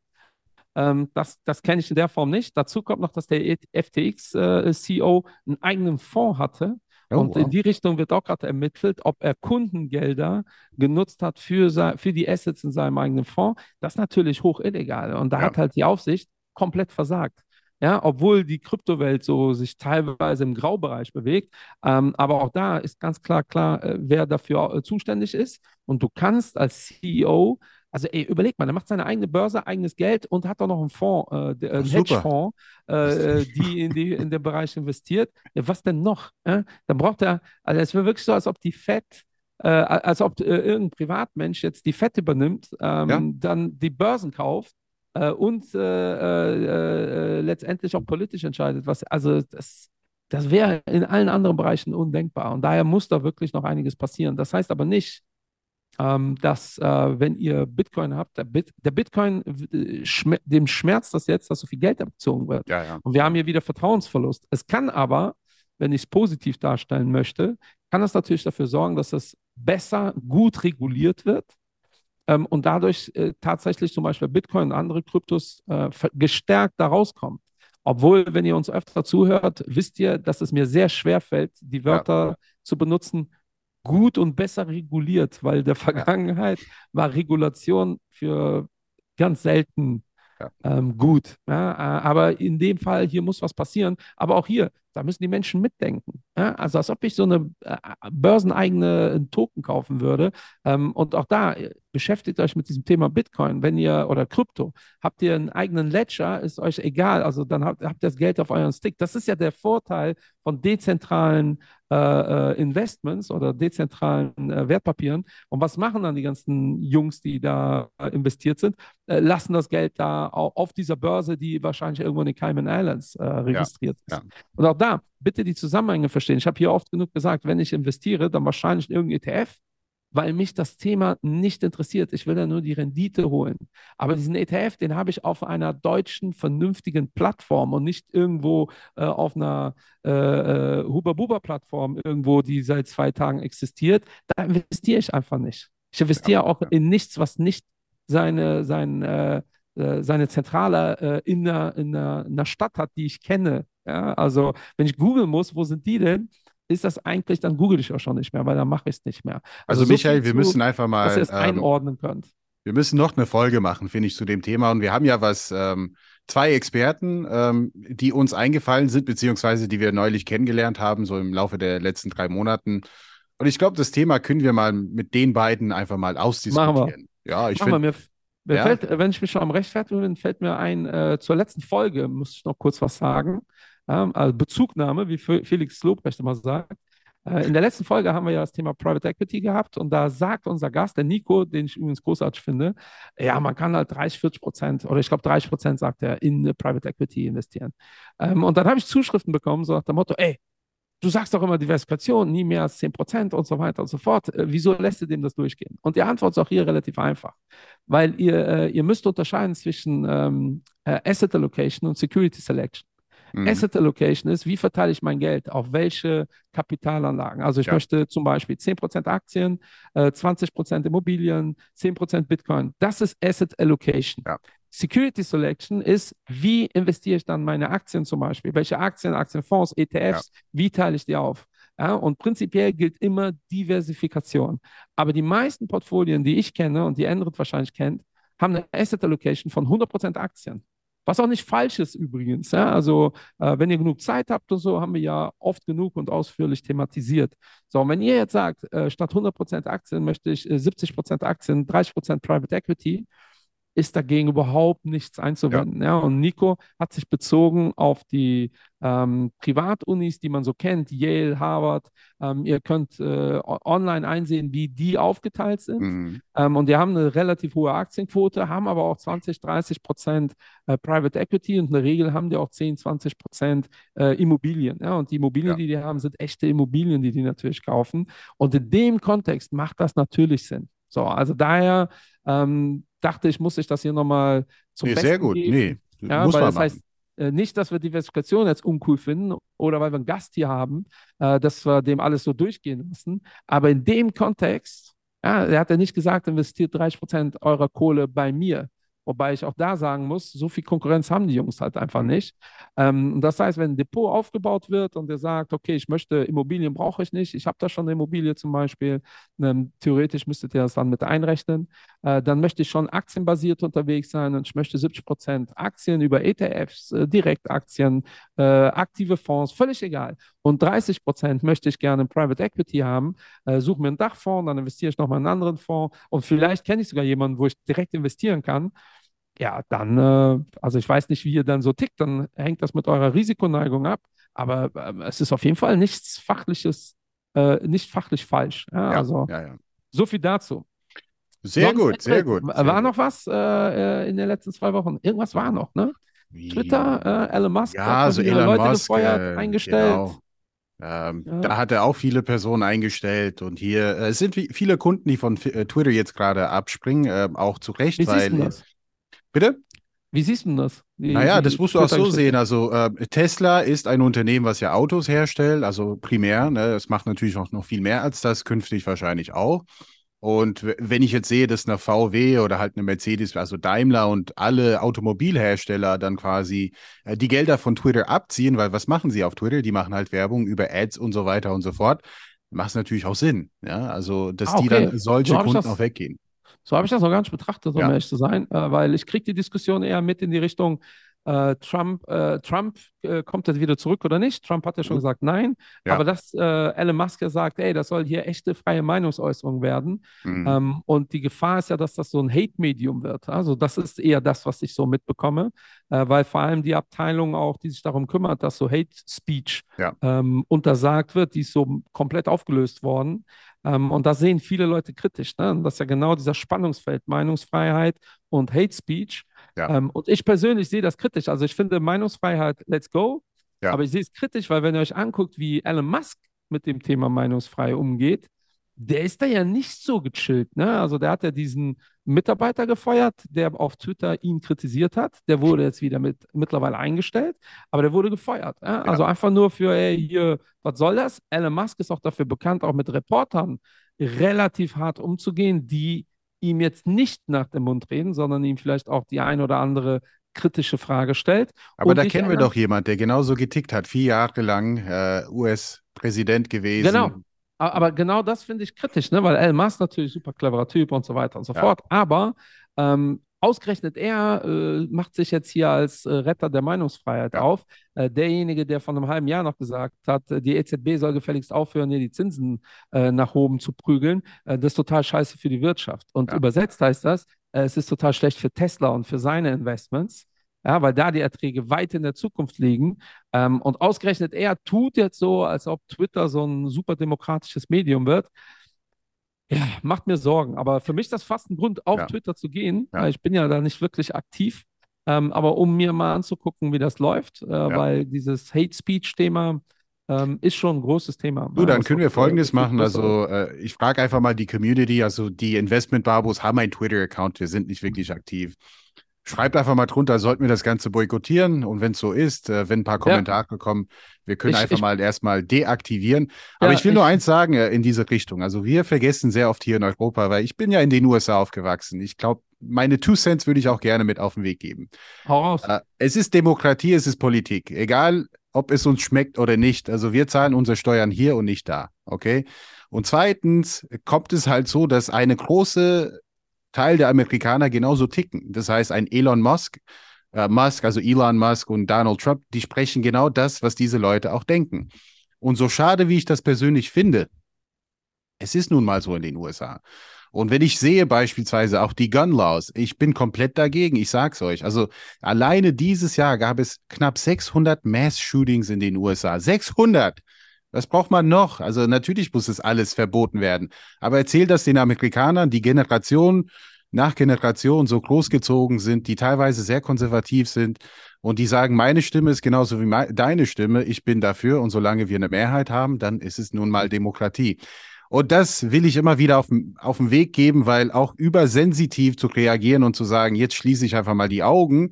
Ähm, das das kenne ich in der Form nicht. Dazu kommt noch, dass der FTX-CEO äh, einen eigenen Fonds hatte, Oh, und wow. in die Richtung wird auch gerade ermittelt, ob er Kundengelder genutzt hat für, für die Assets in seinem eigenen Fonds. Das ist natürlich hoch illegal. Und da ja. hat halt die Aufsicht komplett versagt. Ja, obwohl die Kryptowelt so sich teilweise im Graubereich bewegt. Ähm, aber auch da ist ganz klar klar, äh, wer dafür äh, zuständig ist. Und du kannst als CEO also ey, überleg mal, er macht seine eigene Börse, eigenes Geld und hat auch noch einen Fonds, äh, einen Hedgefonds, äh, äh, [LAUGHS] die in, die in den Bereich investiert. Ja, was denn noch? Äh? Dann braucht er, also es wäre wirklich so, als ob die FED, äh, als ob äh, irgendein Privatmensch jetzt die FED übernimmt, ähm, ja. dann die Börsen kauft äh, und letztendlich auch politisch entscheidet. Was, also das, das wäre in allen anderen Bereichen undenkbar. Und daher muss da wirklich noch einiges passieren. Das heißt aber nicht, dass äh, wenn ihr Bitcoin habt, der, Bit der Bitcoin, äh, schmer dem schmerzt das jetzt, dass so viel Geld abgezogen wird. Ja, ja. Und wir haben hier wieder Vertrauensverlust. Es kann aber, wenn ich es positiv darstellen möchte, kann das natürlich dafür sorgen, dass es besser, gut reguliert wird ähm, und dadurch äh, tatsächlich zum Beispiel Bitcoin und andere Kryptos äh, gestärkt da rauskommen. Obwohl, wenn ihr uns öfter zuhört, wisst ihr, dass es mir sehr schwer fällt, die Wörter ja. zu benutzen, gut und besser reguliert, weil der Vergangenheit war Regulation für ganz selten ja. ähm, gut. Ja, äh, aber in dem Fall, hier muss was passieren. Aber auch hier, da müssen die Menschen mitdenken. Ja? Also als ob ich so eine äh, börseneigene Token kaufen würde. Ähm, und auch da äh, beschäftigt euch mit diesem Thema Bitcoin, wenn ihr oder Krypto, habt ihr einen eigenen Ledger, ist euch egal. Also dann habt, habt ihr das Geld auf euren Stick. Das ist ja der Vorteil von dezentralen äh, äh Investments oder dezentralen äh, Wertpapieren. Und was machen dann die ganzen Jungs, die da äh, investiert sind? lassen das Geld da auf dieser Börse, die wahrscheinlich irgendwo in den Cayman Islands registriert ja, ist. Ja. Und auch da da, bitte die Zusammenhänge verstehen. Ich habe hier oft genug gesagt, wenn ich investiere, dann wahrscheinlich in irgendein ETF, weil mich das Thema nicht interessiert. Ich will da nur die Rendite holen. Aber diesen ETF, den habe ich auf einer deutschen, vernünftigen Plattform und nicht irgendwo äh, auf einer äh, äh, Huber-Buber-Plattform irgendwo, die seit zwei Tagen existiert. Da investiere ich einfach nicht. Ich investiere auch in nichts, was nicht seine, sein, äh, äh seine Zentrale äh, in, einer, in, einer, in einer Stadt hat, die ich kenne. Ja, also wenn ich googeln muss, wo sind die denn? Ist das eigentlich, dann google ich auch schon nicht mehr, weil dann mache ich es nicht mehr. Also, also so Michael, wir zu, müssen einfach mal. Dass ihr es ähm, einordnen könnt. Wir müssen noch eine Folge machen, finde ich, zu dem Thema. Und wir haben ja was, ähm, zwei Experten, ähm, die uns eingefallen sind, beziehungsweise die wir neulich kennengelernt haben, so im Laufe der letzten drei Monaten. Und ich glaube, das Thema können wir mal mit den beiden einfach mal ausdiskutieren. Machen wir. Ja, ich finde. Ja. Fällt, wenn ich mich schon am Rechtfertigen bin, fällt mir ein, äh, zur letzten Folge muss ich noch kurz was sagen also Bezugnahme, wie Felix Lobrecht immer sagt. Äh, in der letzten Folge haben wir ja das Thema Private Equity gehabt und da sagt unser Gast, der Nico, den ich übrigens großartig finde, ja, man kann halt 30, 40 Prozent oder ich glaube 30 Prozent, sagt er, in Private Equity investieren. Ähm, und dann habe ich Zuschriften bekommen, so nach dem Motto, ey, du sagst doch immer Diversifikation, nie mehr als 10 Prozent und so weiter und so fort. Äh, wieso lässt du dem das durchgehen? Und die Antwort ist auch hier relativ einfach, weil ihr, äh, ihr müsst unterscheiden zwischen ähm, Asset Allocation und Security Selection. Mhm. Asset Allocation ist, wie verteile ich mein Geld auf welche Kapitalanlagen. Also ich ja. möchte zum Beispiel 10% Aktien, äh, 20% Immobilien, 10% Bitcoin. Das ist Asset Allocation. Ja. Security Selection ist, wie investiere ich dann meine Aktien zum Beispiel? Welche Aktien, Aktienfonds, ETFs, ja. wie teile ich die auf? Ja, und prinzipiell gilt immer Diversifikation. Aber die meisten Portfolien, die ich kenne und die Endrit wahrscheinlich kennt, haben eine Asset Allocation von 100% Aktien. Was auch nicht falsch ist übrigens. Ja? Also, äh, wenn ihr genug Zeit habt und so, haben wir ja oft genug und ausführlich thematisiert. So, und wenn ihr jetzt sagt, äh, statt 100% Aktien möchte ich äh, 70% Aktien, 30% Private Equity, ist dagegen überhaupt nichts einzuwenden. Ja. ja. Und Nico hat sich bezogen auf die ähm, Privatunis, die man so kennt, Yale, Harvard. Ähm, ihr könnt äh, online einsehen, wie die aufgeteilt sind. Mhm. Ähm, und die haben eine relativ hohe Aktienquote, haben aber auch 20, 30 Prozent äh, Private Equity und in der Regel haben die auch 10, 20 Prozent äh, Immobilien. Ja? Und die Immobilien, ja. die die haben, sind echte Immobilien, die die natürlich kaufen. Und in dem Kontext macht das natürlich Sinn. So, also daher ähm, dachte ich, muss ich das hier nochmal zum nee, Besten Sehr gut, geben. nee, ja, muss weil man das machen. heißt äh, nicht, dass wir Diversifikation jetzt uncool finden oder weil wir einen Gast hier haben, äh, dass wir dem alles so durchgehen lassen. Aber in dem Kontext, ja, er hat ja nicht gesagt, investiert 30 Prozent eurer Kohle bei mir. Wobei ich auch da sagen muss, so viel Konkurrenz haben die Jungs halt einfach nicht. Ähm, das heißt, wenn ein Depot aufgebaut wird und der sagt, okay, ich möchte Immobilien brauche ich nicht, ich habe da schon eine Immobilie zum Beispiel, ähm, theoretisch müsstet ihr das dann mit einrechnen, dann möchte ich schon aktienbasiert unterwegs sein und ich möchte 70 Prozent Aktien über ETFs, äh, Direktaktien, äh, aktive Fonds, völlig egal. Und 30 Prozent möchte ich gerne Private Equity haben, äh, suche mir einen Dachfonds, dann investiere ich nochmal in einen anderen Fonds und vielleicht kenne ich sogar jemanden, wo ich direkt investieren kann ja, dann, äh, also ich weiß nicht, wie ihr dann so tickt, dann hängt das mit eurer Risikoneigung ab, aber äh, es ist auf jeden Fall nichts Fachliches, äh, nicht fachlich falsch. Ja, ja, also ja, so viel dazu. Sehr Sonst gut, sehr gut. War sehr noch was äh, äh, in den letzten zwei Wochen? Irgendwas war noch, ne? Wie? Twitter, äh, Elon Musk ja, hat also Elon Leute Musk, gefeuert, eingestellt. Genau. Ähm, ja. Da hat er auch viele Personen eingestellt und hier es sind viele Kunden, die von Twitter jetzt gerade abspringen, äh, auch zu Recht, Wie weil das? Bitte? Wie siehst du das? Wie, naja, das musst du auch so sehen. Also äh, Tesla ist ein Unternehmen, was ja Autos herstellt, also primär. Ne, es macht natürlich auch noch viel mehr als das, künftig wahrscheinlich auch. Und wenn ich jetzt sehe, dass eine VW oder halt eine Mercedes, also Daimler und alle Automobilhersteller dann quasi äh, die Gelder von Twitter abziehen, weil was machen sie auf Twitter? Die machen halt Werbung über Ads und so weiter und so fort. Macht es natürlich auch Sinn. Ja, also dass ah, okay. die dann solche Kunden auch weggehen. So habe ich das noch gar nicht betrachtet, um Ja. ehrlich zu sein, äh, weil ich kriege die Diskussion eher mit in die Richtung, äh, Trump, äh, Trump äh, kommt jetzt wieder zurück oder nicht. Trump hat ja schon Mhm. gesagt nein, Ja. aber dass äh, Elon Musk ja sagt, ey, das soll hier echte freie Meinungsäußerung werden. Mhm. Ähm, und die Gefahr ist ja, dass das so ein Hate-Medium wird. Also das ist eher das, was ich so mitbekomme, äh, weil vor allem die Abteilung auch, die sich darum kümmert, dass so Hate-Speech Ja. ähm, untersagt wird, die ist so komplett aufgelöst worden. Ähm, und da sehen viele Leute kritisch. Ne? Und das ist ja genau dieser Spannungsfeld Meinungsfreiheit und Hate-Speech. Ja. Ähm, und ich persönlich sehe das kritisch. Also ich finde Meinungsfreiheit, let's go. Ja. Aber ich sehe es kritisch, weil wenn ihr euch anguckt, wie Elon Musk mit dem Thema meinungsfrei umgeht, der ist da ja nicht so gechillt. Ne? Also der hat ja diesen Mitarbeiter gefeuert, der auf Twitter ihn kritisiert hat. Der wurde jetzt wieder mit, mittlerweile eingestellt, aber der wurde gefeuert. Ja? Also einfach nur für, ey, hier, was soll das? Elon Musk ist auch dafür bekannt, auch mit Reportern relativ hart umzugehen, die ihm jetzt nicht nach dem Mund reden, sondern ihm vielleicht auch die ein oder andere kritische Frage stellt. Aber da kennen wir doch jemand, der genauso getickt hat, vier Jahre lang äh, US-Präsident gewesen. Genau. Aber genau das finde ich kritisch, ne? weil Elon Musk natürlich super cleverer Typ und so weiter und so Ja. fort. Aber ähm, ausgerechnet er äh, macht sich jetzt hier als äh, Retter der Meinungsfreiheit Ja. auf. Äh, derjenige, der vor einem halben Jahr noch gesagt hat, äh, die EZB soll gefälligst aufhören, hier die Zinsen äh, nach oben zu prügeln, äh, das ist total scheiße für die Wirtschaft. Und Ja. übersetzt heißt das, es ist total schlecht für Tesla und für seine Investments. Ja, weil da die Erträge weit in der Zukunft liegen. Ähm, und ausgerechnet er tut jetzt so, als ob Twitter so ein super demokratisches Medium wird. Ja, macht mir Sorgen. Aber für mich ist das fast ein Grund, auf Ja. Twitter zu gehen, Ja. weil ich bin ja da nicht wirklich aktiv. Ähm, aber um mir mal anzugucken, wie das läuft, äh, weil dieses Hate Speech-Thema ähm, ist schon ein großes Thema. Du, dann das können wir äh, Folgendes machen. Also, äh, ich frage einfach mal die Community, also die Investment-Babos haben einen Twitter-Account, wir sind nicht wirklich aktiv. Schreibt einfach mal drunter, sollten wir das Ganze boykottieren? Und wenn es so ist, äh, wenn ein paar Kommentare kommen, wir können Ich- einfach ich- mal erstmal deaktivieren. Aber Ja, ich will nur ich- eins sagen äh, in diese Richtung. Also wir vergessen sehr oft hier in Europa, weil ich bin ja in den USA aufgewachsen. Ich glaube, meine Two Cents würde ich auch gerne mit auf den Weg geben. Hau raus. Äh, Es ist Demokratie, es ist Politik. Egal, ob es uns schmeckt oder nicht. Also wir zahlen unsere Steuern hier und nicht da. Okay? Und zweitens kommt es halt so, dass eine große Teil der Amerikaner genauso ticken. Das heißt, ein Elon Musk, äh, Musk, also Elon Musk und Donald Trump, die sprechen genau das, was diese Leute auch denken. Und so schade, wie ich das persönlich finde, es ist nun mal so in den USA. Und wenn ich sehe beispielsweise auch die Gun Laws, ich bin komplett dagegen, ich sag's euch. Also alleine dieses Jahr gab es knapp 600 Mass-Shootings in den USA. 600! Was braucht man noch? Also natürlich muss es alles verboten werden. Aber erzähl das den Amerikanern, die Generation nach Generation so großgezogen sind, die teilweise sehr konservativ sind und die sagen, meine Stimme ist genauso wie deine Stimme, ich bin dafür und solange wir eine Mehrheit haben, dann ist es nun mal Demokratie. Und das will ich immer wieder auf, auf den Weg geben, weil auch übersensitiv zu reagieren und zu sagen, jetzt schließe ich einfach mal die Augen,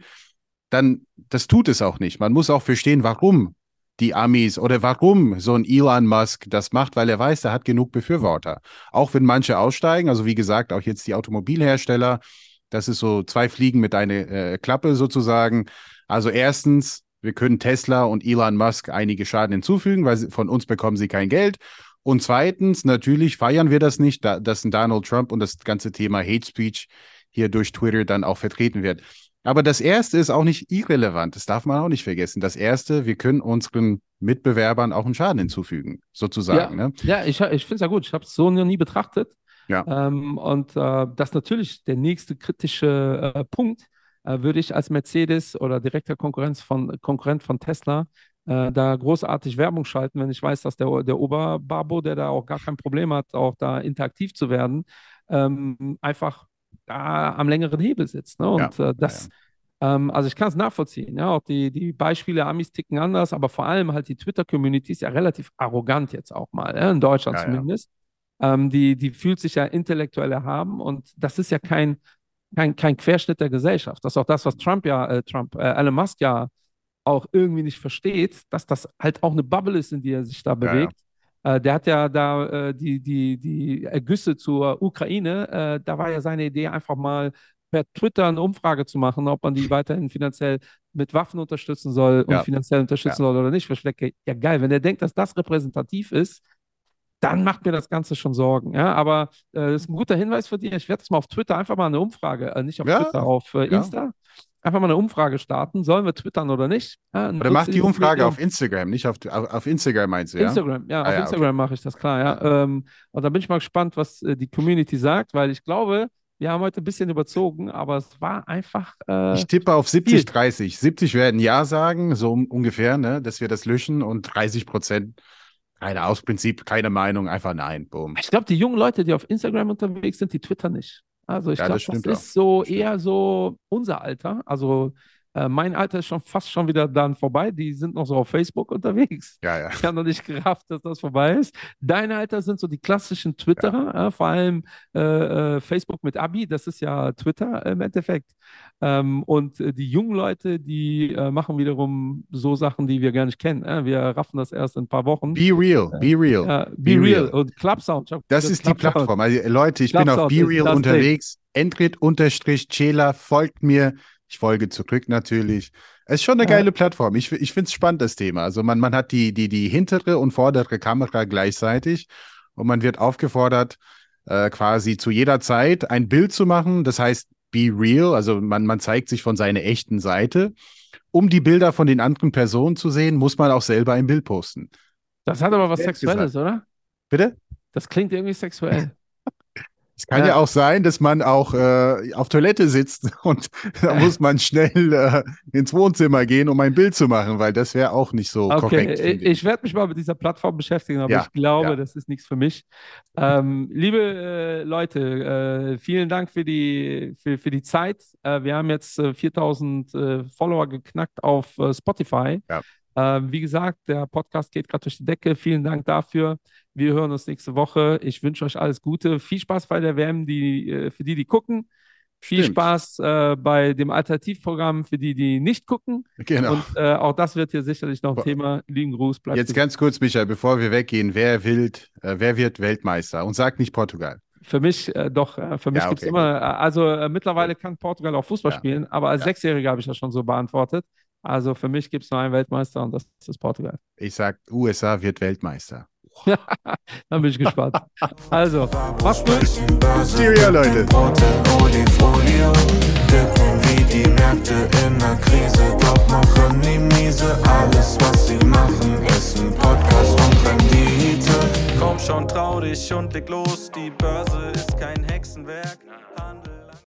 dann, das tut es auch nicht. Man muss auch verstehen, warum die Amis oder warum so ein Elon Musk das macht, weil er weiß, er hat genug Befürworter. Auch wenn manche aussteigen, also wie gesagt, auch jetzt die Automobilhersteller, das ist so zwei Fliegen mit einer äh, Klappe sozusagen. Also erstens, wir können Tesla und Elon Musk einige Schaden hinzufügen, weil sie, von uns bekommen sie kein Geld. Und zweitens, natürlich feiern wir das nicht, da, dass Donald Trump und das ganze Thema Hate Speech hier durch Twitter dann auch vertreten wird. Aber das erste ist auch nicht irrelevant. Das darf man auch nicht vergessen. Das erste, wir können unseren Mitbewerbern auch einen Schaden hinzufügen, sozusagen. Ja, Ne? ja ich, ich finde es ja gut. Ich habe es so noch nie betrachtet. Ja. Ähm, und äh, das ist natürlich der nächste kritische äh, Punkt, äh, würde ich als Mercedes oder direkter Konkurrenz von, Konkurrent von Tesla äh, da großartig Werbung schalten, wenn ich weiß, dass der, der Oberbabo, der da auch gar kein Problem hat, auch da interaktiv zu werden, ähm, einfach da am längeren Hebel sitzt. Ne? Und Ja, äh, das, ähm, also ich kann es nachvollziehen. Ja, auch die, die Beispiele Amis ticken anders, aber vor allem halt die Twitter-Community ist ja relativ arrogant jetzt auch mal, ja, in Deutschland Ja, ja. zumindest. Ähm, die, die fühlt sich ja intellektuell erhaben und das ist ja kein, kein, kein Querschnitt der Gesellschaft. Das ist auch das, was Trump ja, äh, Trump, äh, Elon Musk ja auch irgendwie nicht versteht, dass das halt auch eine Bubble ist, in die er sich da ja. bewegt. Äh, der hat ja da äh, die, die, die Ergüsse zur Ukraine, äh, da war ja seine Idee einfach mal per Twitter eine Umfrage zu machen, ob man die weiterhin finanziell mit Waffen unterstützen soll und Ja. finanziell unterstützen soll oder nicht. Ich denke, ja geil, wenn er denkt, dass das repräsentativ ist, dann macht mir das Ganze schon Sorgen. Ja, aber äh, das ist ein guter Hinweis für dich. Ich werde das mal auf Twitter einfach mal eine Umfrage, äh, nicht auf Ja, Twitter, auf äh, ja. Insta, einfach mal eine Umfrage starten. Sollen wir twittern oder nicht? Ja, Oder mach die Umfrage auf Instagram, nicht auf, auf, auf Instagram meinst du, ja? Instagram, ja, Ah, auf ja, Instagram mache ich das klar, ja. Ähm, und da bin ich mal gespannt, was äh, die Community sagt, weil ich glaube, wir haben heute ein bisschen überzogen, aber es war einfach. Äh, Ich tippe auf 70, 30. 70 werden Ja sagen, so ungefähr, ne, dass wir das löschen und 30 Prozent, keine aus Prinzip, keine Meinung, einfach nein, boom. ich glaube, die jungen Leute, die auf Instagram unterwegs sind, die twittern nicht. Also ich Ja, glaube, das das, ist so Stimmt. eher so unser Alter. Also äh, mein Alter ist schon fast schon wieder dann vorbei. Die sind noch so auf Facebook unterwegs. Ja, ja. Ich habe noch nicht gerafft, dass das vorbei ist. Dein Alter sind so die klassischen Twitterer, äh, vor allem äh, äh, Facebook mit Abi, das ist ja Twitter im Endeffekt. Ähm, und äh, die jungen Leute, die machen wiederum so Sachen, die wir gar nicht kennen. Wir raffen das erst in ein paar Wochen. Be real, be real. Ja, Be, Be Real und Club Sound. Ich hab Das gesagt, ist die Club Sound. Plattform. Also, Leute, ich bin auf Clubsound Be Real das unterwegs. Entrit unterstrich Chela, folgt mir. Ich folge zurück natürlich. Es ist schon eine Ja. geile Plattform. Ich, ich finde es spannend, das Thema. Also man, man hat die, die, die hintere und vordere Kamera gleichzeitig und man wird aufgefordert, äh, quasi zu jeder Zeit ein Bild zu machen. Das heißt, be real. Also man, man zeigt sich von seiner echten Seite. Um die Bilder von den anderen Personen zu sehen, muss man auch selber ein Bild posten. Das hat aber was Sexuelles, oder? Bitte? Das klingt irgendwie sexuell. Es kann ja. Ja. auch sein, dass man auch äh, auf Toilette sitzt [LAUGHS] und da muss man schnell äh, ins Wohnzimmer gehen, um ein Bild zu machen, weil das wäre auch nicht so Okay, korrekt. ich, ich werde mich mal mit dieser Plattform beschäftigen, aber Ja, ich glaube, ja. das ist nichts für mich. Ähm, liebe äh, Leute, äh, vielen Dank für die, für, für die Zeit. Äh, wir haben jetzt äh, 4000 äh, Follower geknackt auf Spotify. Ja. Ähm, wie gesagt, der Podcast geht gerade durch die Decke. Vielen Dank dafür. Wir hören uns nächste Woche. Ich wünsche euch alles Gute. Viel Spaß bei der WM, die, äh, für die, die gucken. Viel Stimmt. Spaß äh, bei dem Alternativprogramm für die, die nicht gucken. Genau. Und äh, auch das wird hier sicherlich noch ein. Thema. Lieben Gruß, bleibt Jetzt ganz kurz, Michael, bevor wir weggehen, wer, wild, äh, wer wird Weltmeister? Und sag nicht Portugal. Für mich äh, doch, äh, für mich Ja, gibt es okay, immer, also mittlerweile kann Portugal auch Fußball Ja. spielen, aber als Ja. Sechsjähriger habe ich das schon so beantwortet. Also für mich gibt es nur einen Weltmeister und das ist Portugal. Ich sag, USA wird Weltmeister. [LAUGHS] Dann bin ich gespannt. Also, mach's gut. Cheerio, Leute. Wie die Märkte in der Krise, doch machen die miese. Alles, was sie machen, ist ein Podcast und Rendite. Komm schon, trau dich und leg los, die Börse ist kein Hexenwerk.